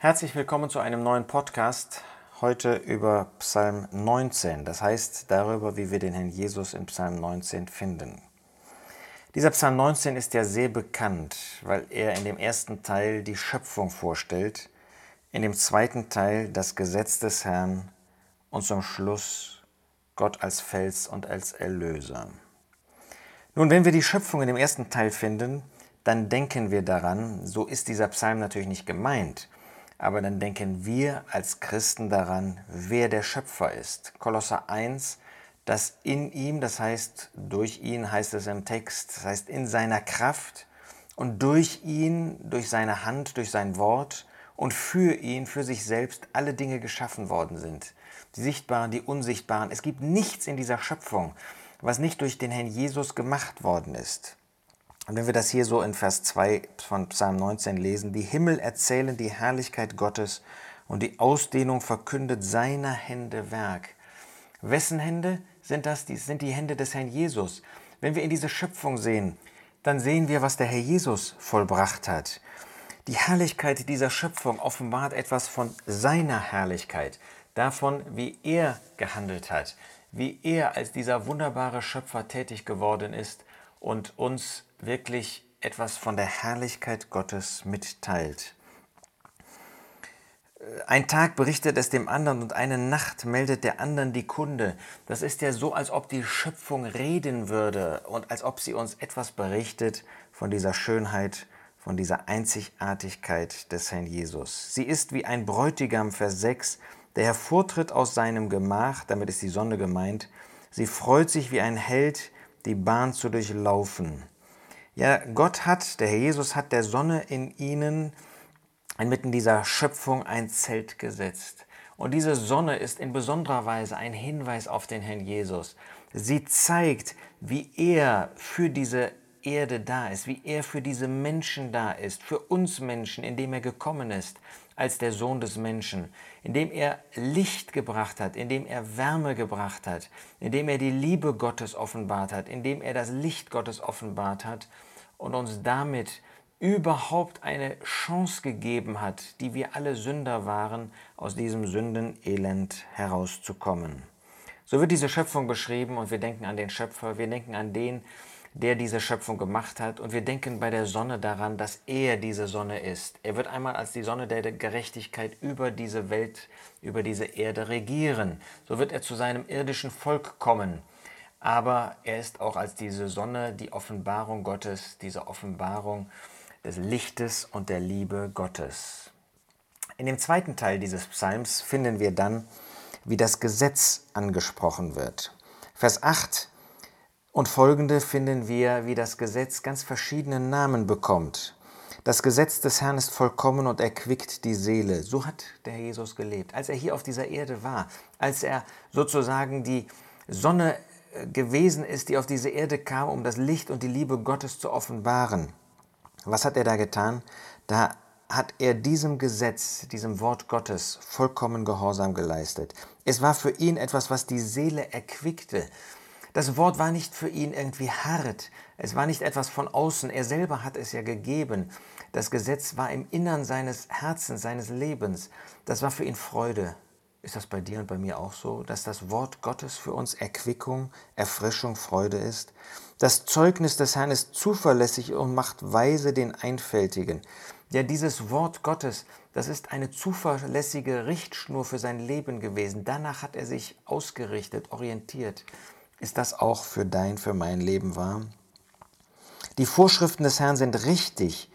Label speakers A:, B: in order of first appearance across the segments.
A: Herzlich willkommen zu einem neuen Podcast. Heute über Psalm 19, das heißt darüber, wie wir den Herrn Jesus in Psalm 19 finden. Dieser Psalm 19 ist ja sehr bekannt, weil er in dem ersten Teil die Schöpfung vorstellt, in dem zweiten Teil das Gesetz des Herrn und zum Schluss Gott als Fels und als Erlöser. Nun, wenn wir die Schöpfung in dem ersten Teil finden, dann denken wir daran, so ist dieser Psalm natürlich nicht gemeint, aber dann denken wir als Christen daran, wer der Schöpfer ist. Kolosser 1, dass in ihm, das heißt durch ihn heißt es im Text, das heißt in seiner Kraft und durch ihn, durch seine Hand, durch sein Wort und für ihn, für sich selbst alle Dinge geschaffen worden sind. Die sichtbaren, die unsichtbaren. Es gibt nichts in dieser Schöpfung, was nicht durch den Herrn Jesus gemacht worden ist. Und wenn wir das hier so in Vers 2 von Psalm 19 lesen, die Himmel erzählen die Herrlichkeit Gottes und die Ausdehnung verkündet seiner Hände Werk. Wessen Hände sind das? Die sind die Hände des Herrn Jesus. Wenn wir in diese Schöpfung sehen, dann sehen wir, was der Herr Jesus vollbracht hat. Die Herrlichkeit dieser Schöpfung offenbart etwas von seiner Herrlichkeit, davon, wie er gehandelt hat, wie er als dieser wunderbare Schöpfer tätig geworden ist und uns wirklich etwas von der Herrlichkeit Gottes mitteilt. Ein Tag berichtet es dem anderen und eine Nacht meldet der anderen die Kunde. Das ist ja so, als ob die Schöpfung reden würde und als ob sie uns etwas berichtet von dieser Schönheit, von dieser Einzigartigkeit des Herrn Jesus. Sie ist wie ein Bräutigam, Vers 6, der hervortritt aus seinem Gemach, damit ist die Sonne gemeint. Sie freut sich wie ein Held, die Bahn zu durchlaufen. Ja, Gott hat, der Herr Jesus hat der Sonne in ihnen inmitten dieser Schöpfung ein Zelt gesetzt. Und diese Sonne ist in besonderer Weise ein Hinweis auf den Herrn Jesus. Sie zeigt, wie er für diese Erde da ist, wie er für diese Menschen da ist, für uns Menschen, indem er gekommen ist als der Sohn des Menschen, indem er Licht gebracht hat, indem er Wärme gebracht hat, indem er die Liebe Gottes offenbart hat, indem er das Licht Gottes offenbart hat und uns damit überhaupt eine Chance gegeben hat, die wir alle Sünder waren, aus diesem Sündenelend herauszukommen. So wird diese Schöpfung beschrieben und wir denken an den Schöpfer, wir denken an den, der diese Schöpfung gemacht hat und wir denken bei der Sonne daran, dass er diese Sonne ist. Er wird einmal als die Sonne der Gerechtigkeit über diese Welt, über diese Erde regieren. So wird er zu seinem irdischen Volk kommen aber er ist auch als diese Sonne die Offenbarung Gottes, diese Offenbarung des Lichtes und der Liebe Gottes. In dem zweiten Teil dieses Psalms finden wir dann, wie das Gesetz angesprochen wird. Vers 8 und folgende finden wir, wie das Gesetz ganz verschiedene Namen bekommt. Das Gesetz des Herrn ist vollkommen und erquickt die Seele. So hat der Herr Jesus gelebt. Als er hier auf dieser Erde war, als er sozusagen die Sonne gewesen ist, die auf diese Erde kam, um das Licht und die Liebe Gottes zu offenbaren. Was hat er da getan? Da hat er diesem Gesetz, diesem Wort Gottes vollkommen Gehorsam geleistet. Es war für ihn etwas, was die Seele erquickte. Das Wort war nicht für ihn irgendwie hart, es war nicht etwas von außen, er selber hat es ja gegeben. Das Gesetz war im Innern seines Herzens, seines Lebens. Das war für ihn Freude, ist das bei dir und bei mir auch so, dass das Wort Gottes für uns Erquickung, Erfrischung, Freude ist? Das Zeugnis des Herrn ist zuverlässig und macht weise den Einfältigen. Ja, dieses Wort Gottes, das ist eine zuverlässige Richtschnur für sein Leben gewesen. Danach hat er sich ausgerichtet, orientiert. Ist das auch für dein, für mein Leben wahr? Die Vorschriften des Herrn sind richtig.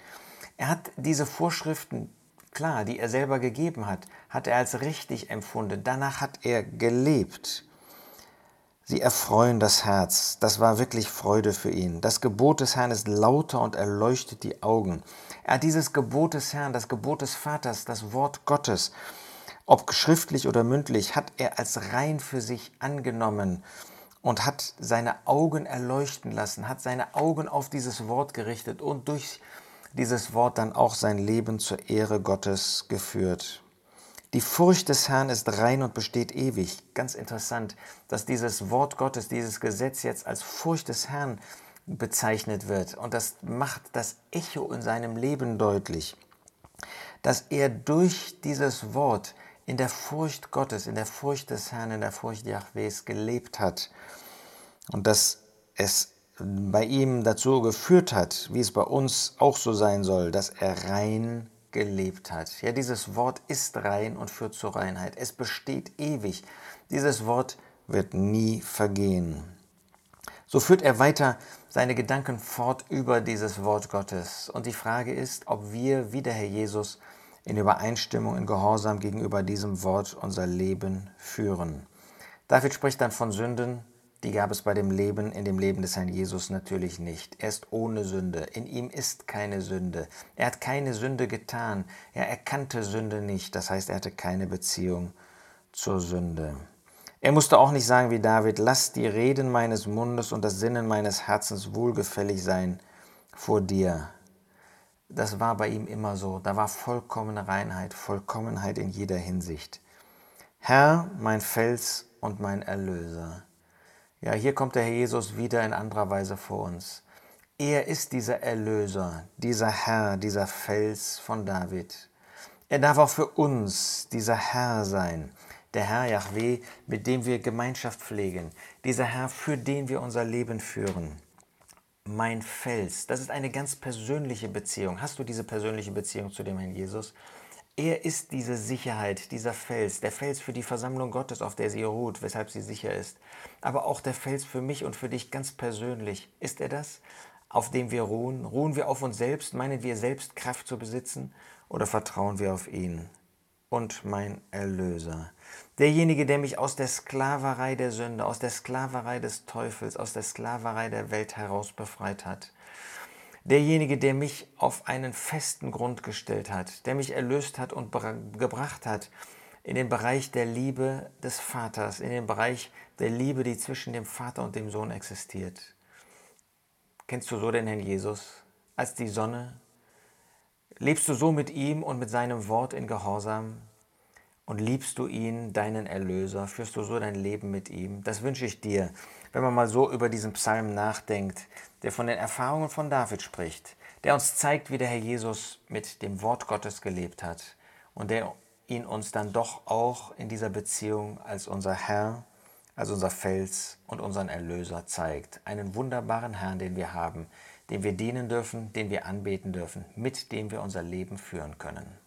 A: Er hat diese Vorschriften Klar, die er selber gegeben hat, hat er als richtig empfunden. Danach hat er gelebt. Sie erfreuen das Herz. Das war wirklich Freude für ihn. Das Gebot des Herrn ist lauter und erleuchtet die Augen. Er hat dieses Gebot des Herrn, das Gebot des Vaters, das Wort Gottes, ob schriftlich oder mündlich, hat er als rein für sich angenommen und hat seine Augen erleuchten lassen, hat seine Augen auf dieses Wort gerichtet und durch dieses Wort dann auch sein Leben zur Ehre Gottes geführt. Die Furcht des Herrn ist rein und besteht ewig. Ganz interessant, dass dieses Wort Gottes, dieses Gesetz jetzt als Furcht des Herrn bezeichnet wird. Und das macht das Echo in seinem Leben deutlich. dass er durch dieses Wort in der Furcht Gottes, in der Furcht des Herrn, in der Furcht Jahwes gelebt hat und dass es bei ihm dazu geführt hat, wie es bei uns auch so sein soll, dass er rein gelebt hat. Ja, dieses Wort ist rein und führt zur Reinheit. Es besteht ewig. Dieses Wort wird nie vergehen. So führt er weiter seine Gedanken fort über dieses Wort Gottes. Und die Frage ist, ob wir, wie der Herr Jesus, in Übereinstimmung, in Gehorsam gegenüber diesem Wort unser Leben führen. David spricht dann von Sünden, die gab es bei dem Leben, in dem Leben des Herrn Jesus natürlich nicht. Er ist ohne Sünde. In ihm ist keine Sünde. Er hat keine Sünde getan. Er erkannte Sünde nicht. Das heißt, er hatte keine Beziehung zur Sünde. Er musste auch nicht sagen wie David, lass die Reden meines Mundes und das Sinnen meines Herzens wohlgefällig sein vor dir. Das war bei ihm immer so. Da war vollkommene Reinheit, Vollkommenheit in jeder Hinsicht. Herr, mein Fels und mein Erlöser. Ja, hier kommt der Herr Jesus wieder in anderer Weise vor uns. Er ist dieser Erlöser, dieser Herr, dieser Fels von David. Er darf auch für uns dieser Herr sein, der Herr Yahweh, mit dem wir Gemeinschaft pflegen, dieser Herr, für den wir unser Leben führen. Mein Fels, das ist eine ganz persönliche Beziehung. Hast du diese persönliche Beziehung zu dem Herrn Jesus? Er ist diese Sicherheit, dieser Fels, der Fels für die Versammlung Gottes, auf der sie ruht, weshalb sie sicher ist. Aber auch der Fels für mich und für dich ganz persönlich. Ist er das, auf dem wir ruhen? Ruhen wir auf uns selbst? Meinen wir selbst Kraft zu besitzen? Oder vertrauen wir auf ihn? Und mein Erlöser. Derjenige, der mich aus der Sklaverei der Sünde, aus der Sklaverei des Teufels, aus der Sklaverei der Welt heraus befreit hat derjenige, der mich auf einen festen Grund gestellt hat, der mich erlöst hat und gebracht hat in den Bereich der Liebe des Vaters, in den Bereich der Liebe, die zwischen dem Vater und dem Sohn existiert. Kennst du so den Herrn Jesus als die Sonne? Lebst du so mit ihm und mit seinem Wort in Gehorsam? Und liebst du ihn, deinen Erlöser? Führst du so dein Leben mit ihm? Das wünsche ich dir, wenn man mal so über diesen Psalm nachdenkt, der von den Erfahrungen von David spricht, der uns zeigt, wie der Herr Jesus mit dem Wort Gottes gelebt hat und der ihn uns dann doch auch in dieser Beziehung als unser Herr, als unser Fels und unseren Erlöser zeigt. Einen wunderbaren Herrn, den wir haben, dem wir dienen dürfen, den wir anbeten dürfen, mit dem wir unser Leben führen können.